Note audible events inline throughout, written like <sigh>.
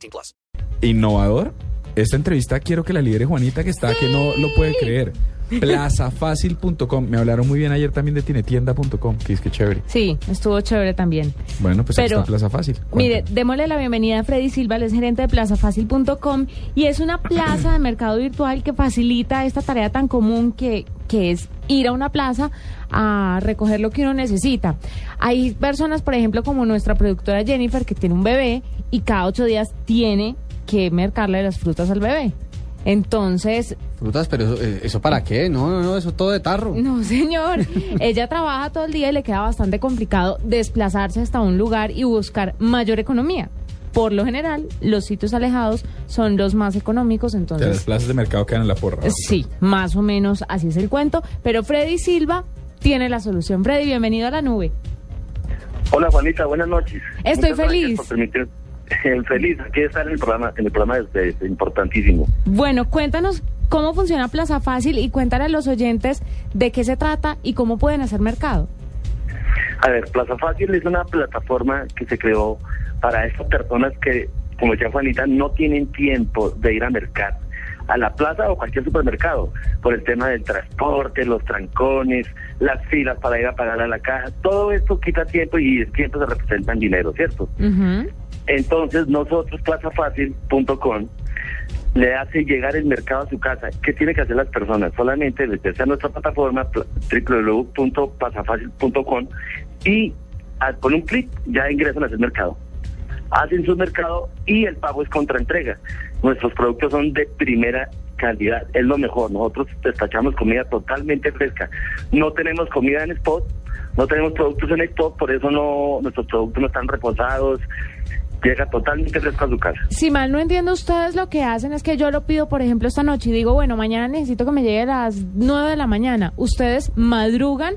18 plus. innovador. Esta entrevista quiero que la lidere Juanita, que está, que no lo puede creer. Plazafácil.com. Me hablaron muy bien ayer también de tinetienda.com, que es que chévere. Sí, estuvo chévere también. Bueno, pues aquí Pero, está Plaza Fácil. Mire, démosle la bienvenida a Freddy Silva, él es gerente de plazafácil.com y es una plaza de mercado virtual que facilita esta tarea tan común que, que es ir a una plaza a recoger lo que uno necesita. Hay personas, por ejemplo, como nuestra productora Jennifer, que tiene un bebé y cada ocho días tiene que mercarle las frutas al bebé. Entonces, Frutas, pero eso, eh, ¿eso para qué? No, no, no, eso todo de tarro. No, señor. <laughs> Ella trabaja todo el día y le queda bastante complicado desplazarse hasta un lugar y buscar mayor economía. Por lo general, los sitios alejados son los más económicos, De las entonces plazas de mercado quedan en la porra. sí, más o menos así es el cuento. Pero Freddy Silva tiene la solución. Freddy, bienvenido a la nube. Hola Juanita, buenas noches. Estoy Muchas gracias feliz. por permitir- <laughs> feliz aquí estar en el programa, en el programa es, es importantísimo. Bueno, cuéntanos cómo funciona Plaza Fácil y cuéntale a los oyentes de qué se trata y cómo pueden hacer mercado. A ver, Plaza Fácil es una plataforma que se creó para esas personas que, como decía Juanita, no tienen tiempo de ir a mercar a la plaza o cualquier supermercado por el tema del transporte, los trancones, las filas para ir a pagar a la caja. Todo esto quita tiempo y el tiempo se representa en dinero, ¿cierto? Entonces nosotros, plazafácil.com, le hace llegar el mercado a su casa. ¿Qué tienen que hacer las personas? Solamente meterse a nuestra plataforma pl- www.plazafácil.com y con un clic ya ingresan a ese mercado. Hacen su mercado y el pago es contra entrega. Nuestros productos son de primera calidad, es lo mejor. Nosotros despachamos comida totalmente fresca. No tenemos comida en spot, no tenemos productos en spot, por eso no nuestros productos no están reposados. Llega totalmente fresco a su casa. Si mal no entiendo, ustedes lo que hacen es que yo lo pido, por ejemplo, esta noche y digo, bueno, mañana necesito que me llegue a las 9 de la mañana. Ustedes madrugan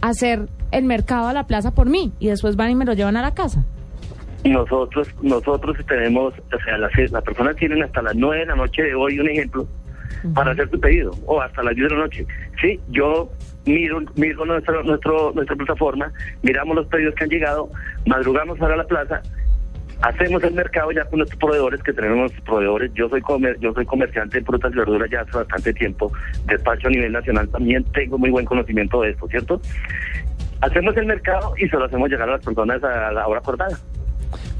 a hacer el mercado a la plaza por mí y después van y me lo llevan a la casa. Nosotros nosotros tenemos, o sea, las, las personas tienen hasta las 9 de la noche de hoy, un ejemplo, para hacer su pedido, o hasta las 10 de la noche. Sí, yo miro, miro nuestro, nuestro, nuestra plataforma, miramos los pedidos que han llegado, madrugamos para la plaza, hacemos el mercado ya con nuestros proveedores, que tenemos proveedores. Yo soy comer, yo soy comerciante de frutas y verduras ya hace bastante tiempo, despacho a nivel nacional, también tengo muy buen conocimiento de esto, ¿cierto? Hacemos el mercado y se lo hacemos llegar a las personas a la hora acordada.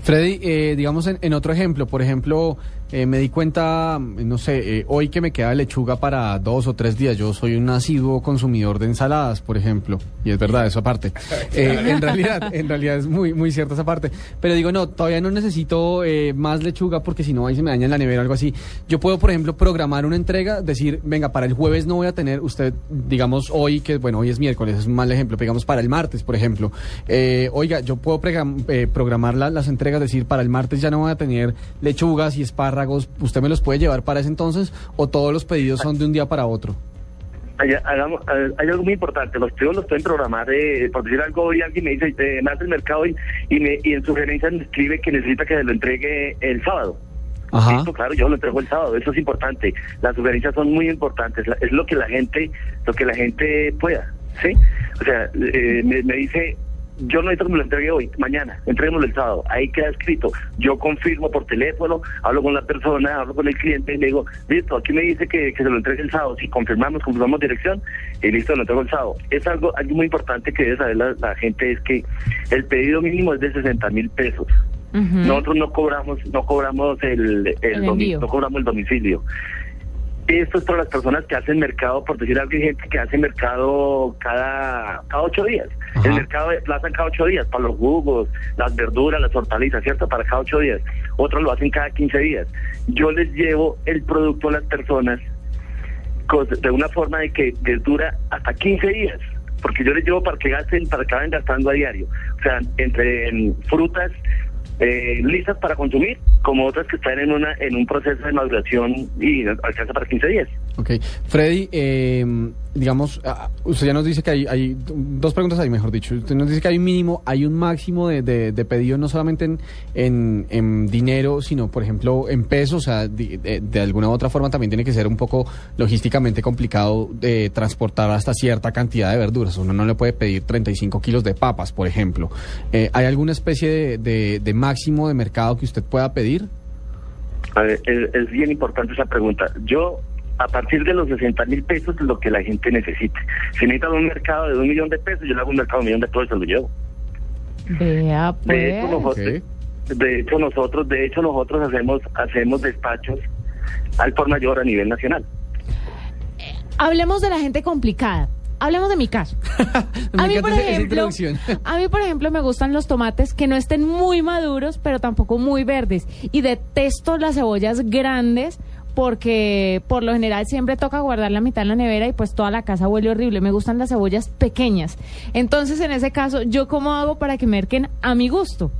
Freddy, eh, digamos en, en otro ejemplo, por ejemplo, eh, me di cuenta, no sé, eh, hoy que me queda lechuga para dos o tres días. Yo soy un asiduo consumidor de ensaladas, por ejemplo, y es verdad, eso aparte. <laughs> Eh, en realidad, en realidad es muy, muy cierta esa parte. Pero digo, no, todavía no necesito eh, más lechuga porque si no ahí se me daña en la nevera o algo así. Yo puedo, por ejemplo, programar una entrega, decir, venga, para el jueves no voy a tener, usted, digamos, hoy, que bueno, hoy es miércoles, es un mal ejemplo, digamos, para el martes, por ejemplo. Eh, oiga, yo puedo eh, programar la- las entregas, decir, para el martes ya no voy a tener lechugas y espárragos, ¿usted me los puede llevar para ese entonces o todos los pedidos son de un día para otro? Hay, hagamos- hay- algo muy importante, los pedidos los pueden programar, eh, por decir algo, hoy alguien me dice, eh, me hace el mercado y, y, me, y en sugerencia me escribe que necesita que se lo entregue el sábado. Ajá. Listo, claro, yo lo entrego el sábado, eso es importante. Las sugerencias son muy importantes, es lo que la gente, lo que la gente pueda, ¿sí? O sea, eh, me, me dice, yo no necesito que me lo entregue hoy, mañana, entréguemelo el sábado. Ahí queda escrito, yo confirmo por teléfono, hablo con la persona, hablo con el cliente y le digo, listo, aquí me dice que, que se lo entregue el sábado. Si confirmamos, confirmamos dirección y listo, lo entrego el sábado. Es algo, algo muy importante que debe saber la, la gente, es que el pedido mínimo es de 60 mil pesos. Nosotros no cobramos, no cobramos el, el, El no cobramos el domicilio. Esto es para las personas que hacen mercado, por decir algo, hay gente que hace mercado cada, cada ocho días. Ajá. El mercado de plaza cada ocho días, para los jugos, las verduras, las hortalizas, ¿cierto? Para cada ocho días. Otros lo hacen cada 15 días. Yo les llevo el producto a las personas de una forma de que les dura hasta 15 días. Porque yo les llevo para que gasten, para que vayan gastando a diario. O sea, entre en frutas eh, listas para consumir, como otras que están en una en un proceso de maduración y alcanza para 15 días. Ok. Freddy, eh, digamos, ah, usted ya nos dice que hay, hay dos preguntas ahí, mejor dicho. Usted nos dice que hay un mínimo, hay un máximo de, de, pedido, no solamente en, en, en dinero, sino, por ejemplo, en pesos. O sea, de, alguna u otra forma también tiene que ser un poco logísticamente complicado de transportar hasta cierta cantidad de verduras. Uno no le puede pedir 35 kilos de papas, por ejemplo. Eh, ¿Hay alguna especie de máximo de mercado que usted pueda pedir? A ver, es, es bien importante esa pregunta. Yo, a partir de los 60 mil pesos, lo que la gente necesite. Si necesitan un mercado de un millón de pesos, yo le hago un mercado de un millón de pesos y se lo llevo. Vea, De hecho, pues. nosotros, de hecho nosotros, de hecho nosotros hacemos hacemos despachos al por mayor a nivel nacional. Hablemos de la gente complicada. Hablemos de mi caso. <laughs> A mí, por ejemplo, a mí, por ejemplo, me gustan los tomates que no estén muy maduros, pero tampoco muy verdes. Y detesto las cebollas grandes porque por lo general siempre toca guardar la mitad en la nevera y pues toda la casa huele horrible. Me gustan las cebollas pequeñas. Entonces, en ese caso, ¿yo cómo hago para que merquen a mi gusto?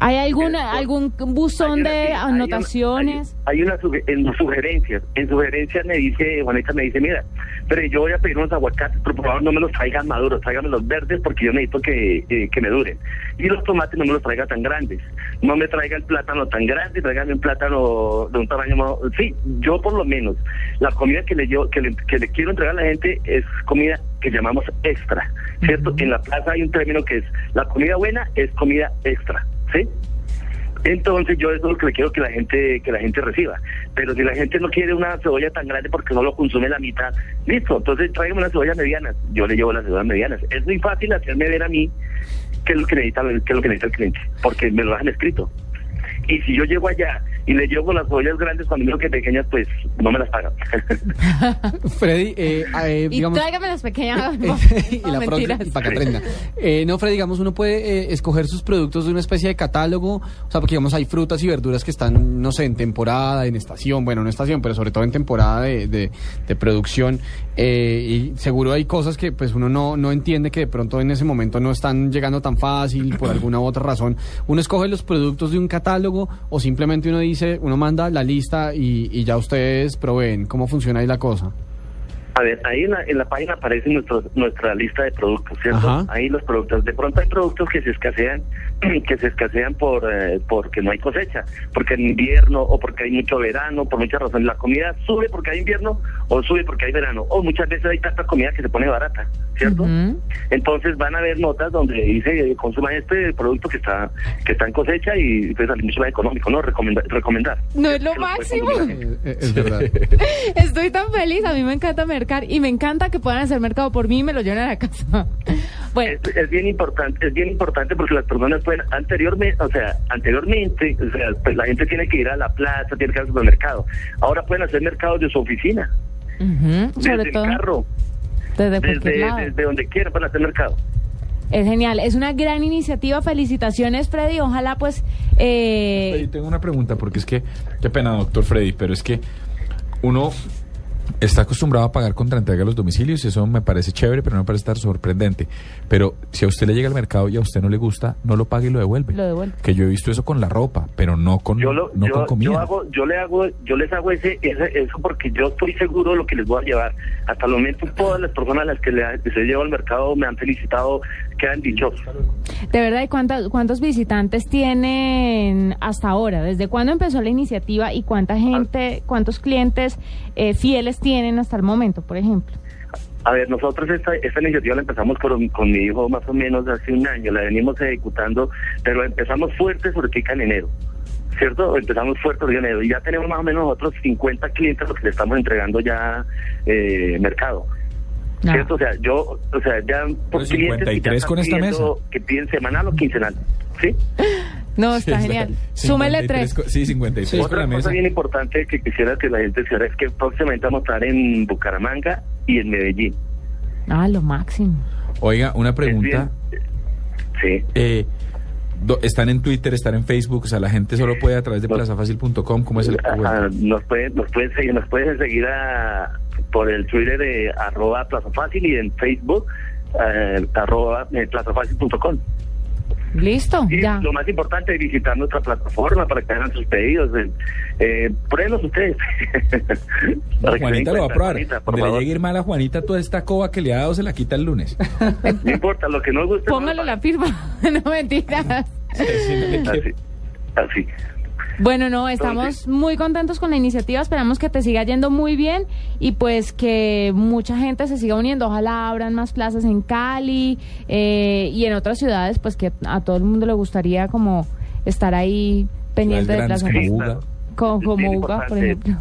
¿Hay alguna, algún buzón Hay de hay una- anotaciones? Hay, hay una suge- en sugerencias. En sugerencias me dice, Juanita me dice, mira, pero yo voy a pedir unos aguacates, pero por favor no me los traigan maduros, tráigame los verdes porque yo necesito que, eh, que me duren. Y los tomates no me los traiga tan grandes. No me traiga el plátano tan grande, tráigame un plátano de un tamaño más... Sí, yo por lo menos, la comida que le, yo, que le, que le quiero entregar a la gente es comida que llamamos extra, ¿cierto? En la plaza hay un término que es, la comida buena es comida extra, ¿sí? Entonces yo eso es lo que quiero que la gente que la gente reciba. Pero si la gente no quiere una cebolla tan grande porque solo consume la mitad, listo, entonces tráigame una cebolla mediana. Yo le llevo las cebollas medianas. Es muy fácil hacerme ver a mí qué es lo que necesita, qué es lo que necesita el cliente, porque me lo dejan escrito. Y si yo llego allá y le llevo las cebollas grandes cuando digo que pequeñas, pues no me las pagan. <laughs> Freddy, eh, eh, Y digamos... tráigame las pequeñas. <laughs> y No, la próxima, mentiras. y para que aprenda. Eh, no, Fred, digamos, uno puede eh, escoger sus productos de una especie de catálogo, o sea, porque digamos hay frutas y verduras que están, no sé, en temporada, en estación, bueno, no estación, pero sobre todo en temporada de, de- de producción, eh, y seguro hay cosas que pues uno no, no entiende que de pronto en ese momento no están llegando tan fácil por alguna u otra razón. Uno escoge los productos de un catálogo o simplemente uno dice, uno manda la lista y, y ya ustedes proveen. ¿Cómo funciona ahí la cosa? A ver, ahí en la, en la página aparece nuestro, nuestra lista de productos, ¿cierto? Ajá. Ahí los productos. De pronto hay productos que se escasean, que se escasean por eh, porque no hay cosecha, porque en invierno o porque hay mucho verano, por muchas razones. La comida sube porque hay invierno o sube porque hay verano. O muchas veces hay tanta comida que se pone barata, ¿cierto? Entonces van a haber notas donde dice eh, consuma este producto que está que está en cosecha y puede salir mucho más económico, ¿no? Recomendar. recomendar No es lo máximo. Eh, eh, es verdad. <laughs> Estoy tan feliz, a mí me encanta mercar y me encanta que puedan hacer mercado por mí y me lo lleven a la casa. <laughs> Bueno, Es, es bien importante, es bien importante porque las personas pueden anteriormente, o sea, anteriormente, o sea, pues la gente tiene que ir a la plaza, tiene que ir al supermercado. Ahora pueden hacer mercados de su oficina, desde sobre el todo carro, desde desde, lado. desde donde quieran para hacer mercado. Es genial, es una gran iniciativa. Felicitaciones, Freddy. Ojalá, pues. eh, Freddy, tengo una pregunta, porque es que, qué pena, doctor Freddy, pero es que uno está acostumbrado a pagar contra entrega a los domicilios y eso me parece chévere, pero no me parece estar sorprendente. Pero si a usted le llega al mercado y a usted no le gusta, no lo pague y lo devuelve. Lo devuelve. Que yo he visto eso con la ropa, pero no con, Yo lo, no yo, con comida. yo hago, yo le hago, yo les hago ese, ese- eso porque yo estoy seguro de lo que les voy a llevar. Hasta el momento todas las personas a las que le- les he llevado al mercado me han felicitado, quedan dichosos. de verdad, ¿y cuántas- cuántos visitantes tienen hasta ahora? ¿Desde cuándo empezó la iniciativa y cuánta gente, cuántos clientes eh, fieles tienen hasta el momento, por ejemplo? A ver, nosotros esta, esta iniciativa la empezamos con, con mi hijo más o menos hace un año, la venimos ejecutando, pero empezamos fuerte Kika en enero, ¿cierto? Empezamos fuerte enero y ya tenemos más o menos otros 50 clientes a los que le estamos entregando ya eh, mercado. Ah. ¿Cierto? O sea, yo, o sea, ya por Pero clientes que ya 53 están con esta mesa. que piden semanal o quincenal, ¿sí? No, <laughs> está genial. Súmele 53 tres. Sí, 53 con Otra la cosa mesa. bien importante que quisiera que la gente sepa es que próximamente vamos a estar en Bucaramanga y en Medellín. Ah, lo máximo. Oiga, una pregunta. Sí. Eh, do- están en Twitter, están en Facebook, o sea, la gente solo puede a través de plazafacil.com, ¿cómo es el Ajá, nos pueden nos pueden seguir nos pueden seguir a, por el Twitter de arroba Plaza Fácil y en Facebook eh, arroba eh, plazafácil.com Listo, Y ya. lo más importante es visitar nuestra plataforma para que hagan sus pedidos. Eh, eh, pruébenlos ustedes. <laughs> Juanita lo va a probar. Juanita, por le llegue mal a Juanita, toda esta coba que le ha dado se la quita el lunes. <laughs> No importa, lo que no guste. no Póngale la firma. <laughs> no mentiras. Así. Así. Bueno, no, estamos muy contentos con la iniciativa, esperamos que te siga yendo muy bien y pues que mucha gente se siga uniendo, ojalá abran más plazas en Cali eh, y en otras ciudades, pues que a todo el mundo le gustaría como estar ahí pendiente de Ciudades Plaza grandes como como Uga, por ejemplo.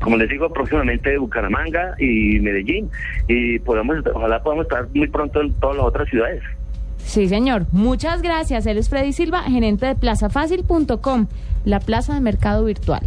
Como les digo, próximamente Bucaramanga y Medellín. Y podamos, ojalá podamos estar muy pronto en todas las otras ciudades. Sí, señor. Muchas gracias. Él es Freddy Silva, gerente de plazafácil.com, la plaza de mercado virtual.